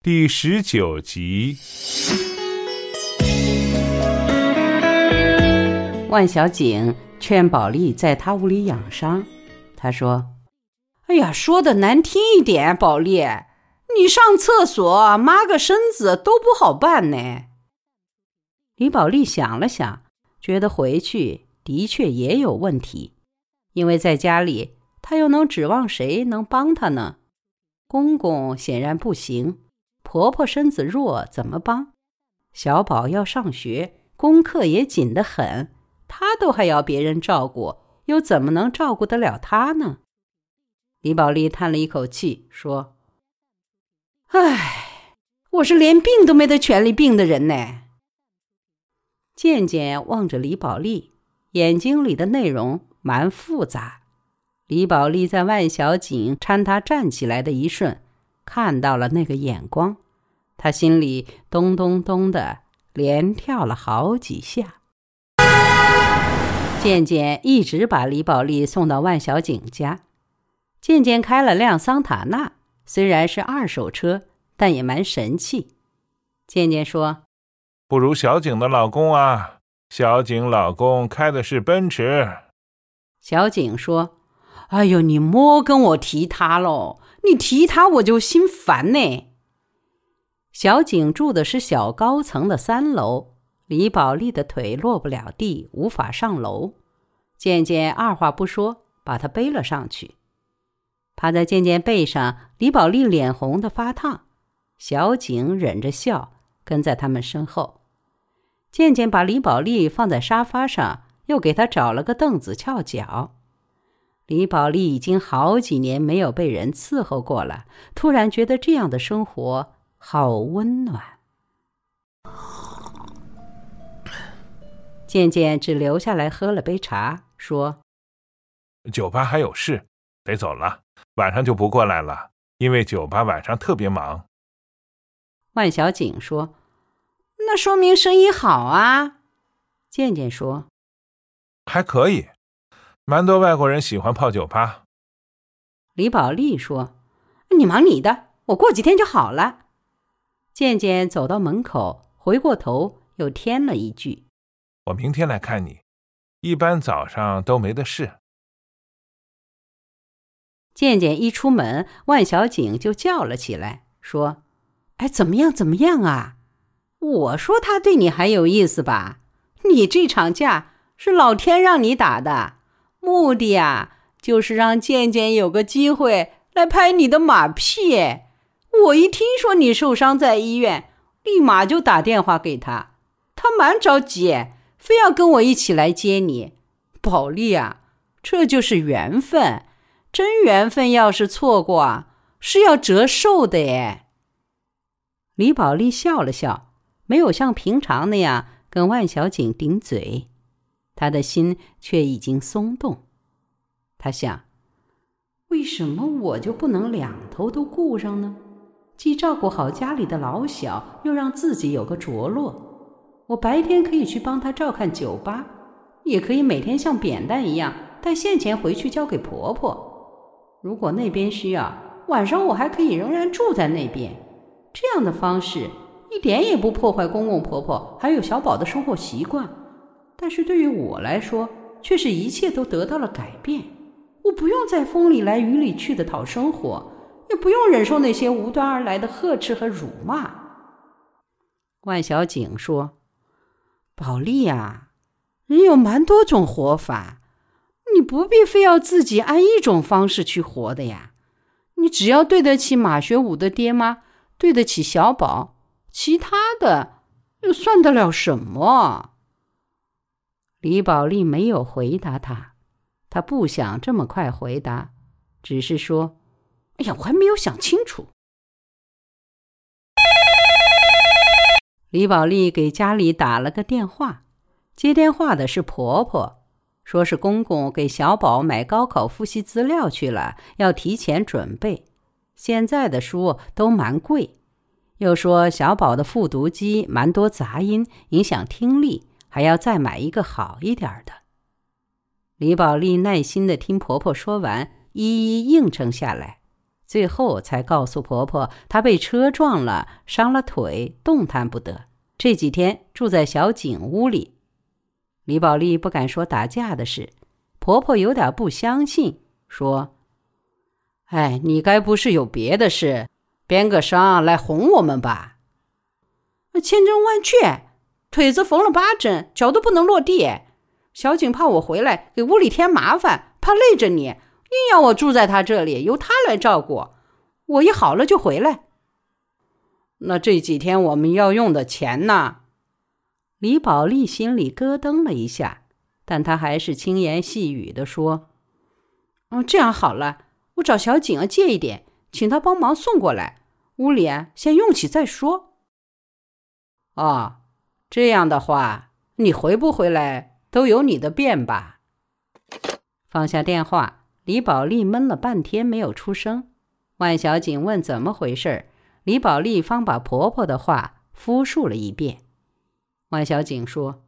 第十九集。万小景劝宝莉在他屋里养伤，他说：“哎呀，说的难听一点，宝莉，你上厕所抹个身子都不好办呢。”李宝莉想了想，觉得回去的确也有问题，因为在家里，她又能指望谁能帮她呢？公公显然不行，婆婆身子弱，怎么帮？小宝要上学，功课也紧得很，她都还要别人照顾，又怎么能照顾得了她呢？李宝莉叹了一口气，说：“唉，我是连病都没得权利病的人呢。”渐渐望着李宝莉，眼睛里的内容蛮复杂。李宝莉在万小景搀她站起来的一瞬，看到了那个眼光，他心里咚咚咚的连跳了好几下。渐渐一直把李宝莉送到万小景家。渐渐开了辆桑塔纳，虽然是二手车，但也蛮神气。渐渐说：“不如小景的老公啊，小景老公开的是奔驰。”小景说。哎呦，你莫跟我提他喽！你提他我就心烦呢。小景住的是小高层的三楼，李宝莉的腿落不了地，无法上楼。渐渐二话不说，把她背了上去，趴在渐渐背上。李宝莉脸红的发烫，小景忍着笑跟在他们身后。渐渐把李宝莉放在沙发上，又给她找了个凳子翘脚。李宝莉已经好几年没有被人伺候过了，突然觉得这样的生活好温暖。渐渐只留下来喝了杯茶，说：“酒吧还有事，得走了，晚上就不过来了，因为酒吧晚上特别忙。”万小景说：“那说明生意好啊。”渐渐说：“还可以。”蛮多外国人喜欢泡酒吧。李宝莉说：“你忙你的，我过几天就好了。”渐渐走到门口，回过头又添了一句：“我明天来看你，一般早上都没得事。”渐渐一出门，万小景就叫了起来，说：“哎，怎么样？怎么样啊？我说他对你还有意思吧？你这场架是老天让你打的。”目的呀，就是让健健有个机会来拍你的马屁。我一听说你受伤在医院，立马就打电话给他，他蛮着急，非要跟我一起来接你。宝莉啊，这就是缘分，真缘分要是错过啊，是要折寿的耶。李宝莉笑了笑，没有像平常那样跟万小景顶嘴。他的心却已经松动，他想：为什么我就不能两头都顾上呢？既照顾好家里的老小，又让自己有个着落。我白天可以去帮他照看酒吧，也可以每天像扁担一样带现钱回去交给婆婆。如果那边需要，晚上我还可以仍然住在那边。这样的方式一点也不破坏公公婆婆还有小宝的生活习惯。但是对于我来说，却是一切都得到了改变。我不用再风里来雨里去的讨生活，也不用忍受那些无端而来的呵斥和辱骂。万小景说：“宝莉呀，人有蛮多种活法，你不必非要自己按一种方式去活的呀。你只要对得起马学武的爹妈，对得起小宝，其他的又算得了什么？”李宝莉没有回答他，他不想这么快回答，只是说：“哎呀，我还没有想清楚。”李宝莉给家里打了个电话，接电话的是婆婆，说是公公给小宝买高考复习资料去了，要提前准备。现在的书都蛮贵，又说小宝的复读机蛮多杂音，影响听力。还要再买一个好一点的。李宝莉耐心的听婆婆说完，一一应承下来，最后才告诉婆婆，她被车撞了，伤了腿，动弹不得。这几天住在小景屋里。李宝莉不敢说打架的事，婆婆有点不相信，说：“哎，你该不是有别的事，编个伤来哄我们吧？”千真万确，腿子缝了八针，脚都不能落地。小景怕我回来给屋里添麻烦，怕累着你。硬要我住在他这里，由他来照顾。我一好了就回来。那这几天我们要用的钱呢？李宝莉心里咯噔了一下，但她还是轻言细语的说：“哦，这样好了，我找小景啊借一点，请他帮忙送过来。屋里先用起再说。”啊，这样的话，你回不回来都有你的便吧。放下电话。李宝莉闷了半天没有出声，万小景问怎么回事李宝莉方把婆婆的话复述了一遍。万小景说：“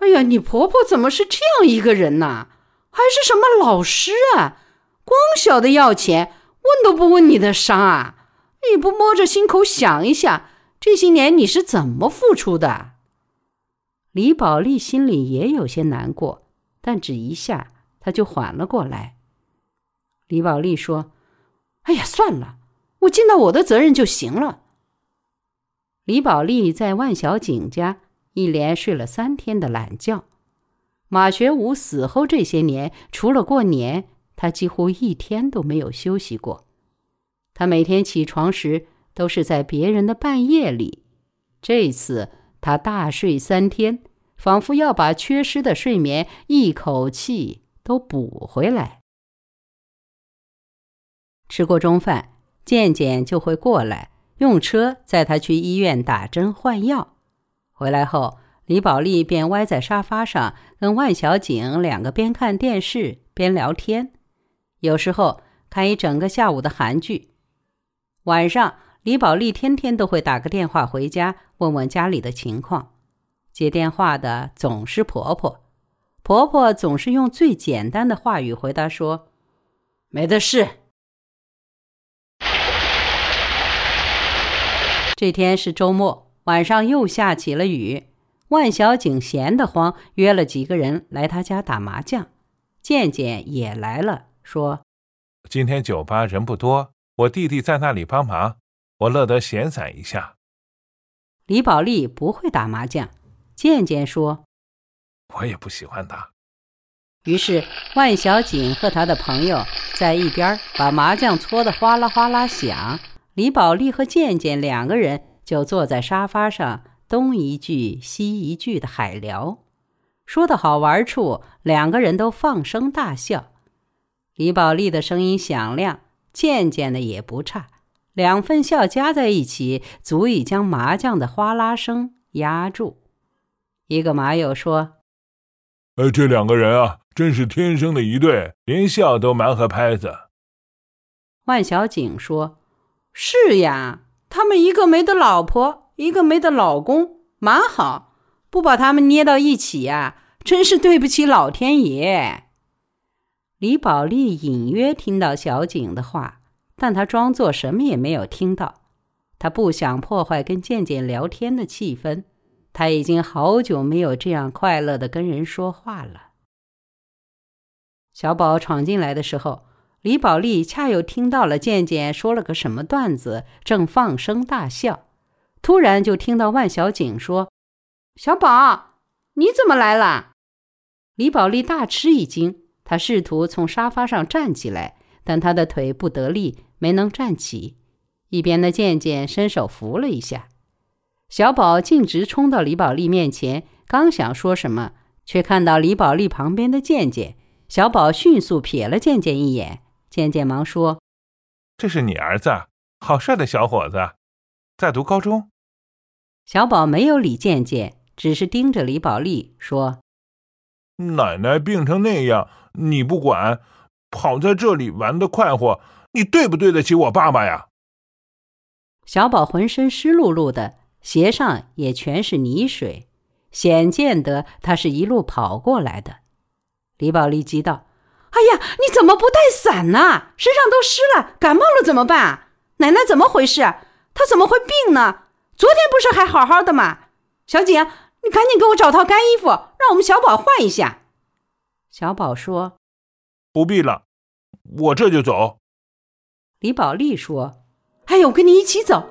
哎呀，你婆婆怎么是这样一个人呢？还是什么老师啊？光晓得要钱，问都不问你的伤啊！你不摸着心口想一想，这些年你是怎么付出的？”李宝莉心里也有些难过，但只一下，她就缓了过来。李宝莉说：“哎呀，算了，我尽到我的责任就行了。”李宝莉在万小景家一连睡了三天的懒觉。马学武死后这些年，除了过年，他几乎一天都没有休息过。他每天起床时都是在别人的半夜里，这次他大睡三天，仿佛要把缺失的睡眠一口气都补回来。吃过中饭，健健就会过来，用车载他去医院打针换药。回来后，李宝莉便歪在沙发上，跟万小景两个边看电视边聊天，有时候看一整个下午的韩剧。晚上，李宝莉天天都会打个电话回家，问问家里的情况。接电话的总是婆婆，婆婆总是用最简单的话语回答说：“没的事。”这天是周末，晚上又下起了雨。万小景闲得慌，约了几个人来他家打麻将。健健也来了，说：“今天酒吧人不多，我弟弟在那里帮忙，我乐得闲散一下。”李宝莉不会打麻将，健健说：“我也不喜欢打。”于是万小景和他的朋友在一边把麻将搓得哗啦哗啦响。李宝莉和健健两个人就坐在沙发上，东一句西一句的海聊，说的好玩处，两个人都放声大笑。李宝莉的声音响亮，健健的也不差，两份笑加在一起，足以将麻将的哗啦声压住。一个麻友说：“呃，这两个人啊，真是天生的一对，连笑都蛮合拍子。”万小景说。是呀，他们一个没得老婆，一个没得老公，蛮好。不把他们捏到一起呀，真是对不起老天爷。李宝莉隐约听到小景的话，但她装作什么也没有听到。她不想破坏跟健健聊天的气氛，她已经好久没有这样快乐的跟人说话了。小宝闯进来的时候。李宝莉恰又听到了健健说了个什么段子，正放声大笑，突然就听到万小景说：“小宝，你怎么来了？”李宝莉大吃一惊，她试图从沙发上站起来，但她的腿不得力，没能站起。一边的健健伸手扶了一下，小宝径直冲到李宝莉面前，刚想说什么，却看到李宝莉旁边的健健，小宝迅速瞥了健健一眼。健健忙说：“这是你儿子，好帅的小伙子，在读高中。”小宝没有理健健，只是盯着李宝莉说：“奶奶病成那样，你不管，跑在这里玩的快活，你对不对得起我爸爸呀？”小宝浑身湿漉漉的，鞋上也全是泥水，显见得他是一路跑过来的。李宝莉急道。哎呀，你怎么不带伞呢？身上都湿了，感冒了怎么办？奶奶怎么回事？她怎么会病呢？昨天不是还好好的吗？小景，你赶紧给我找套干衣服，让我们小宝换一下。小宝说：“不必了，我这就走。”李宝莉说：“哎呀，我跟你一起走。”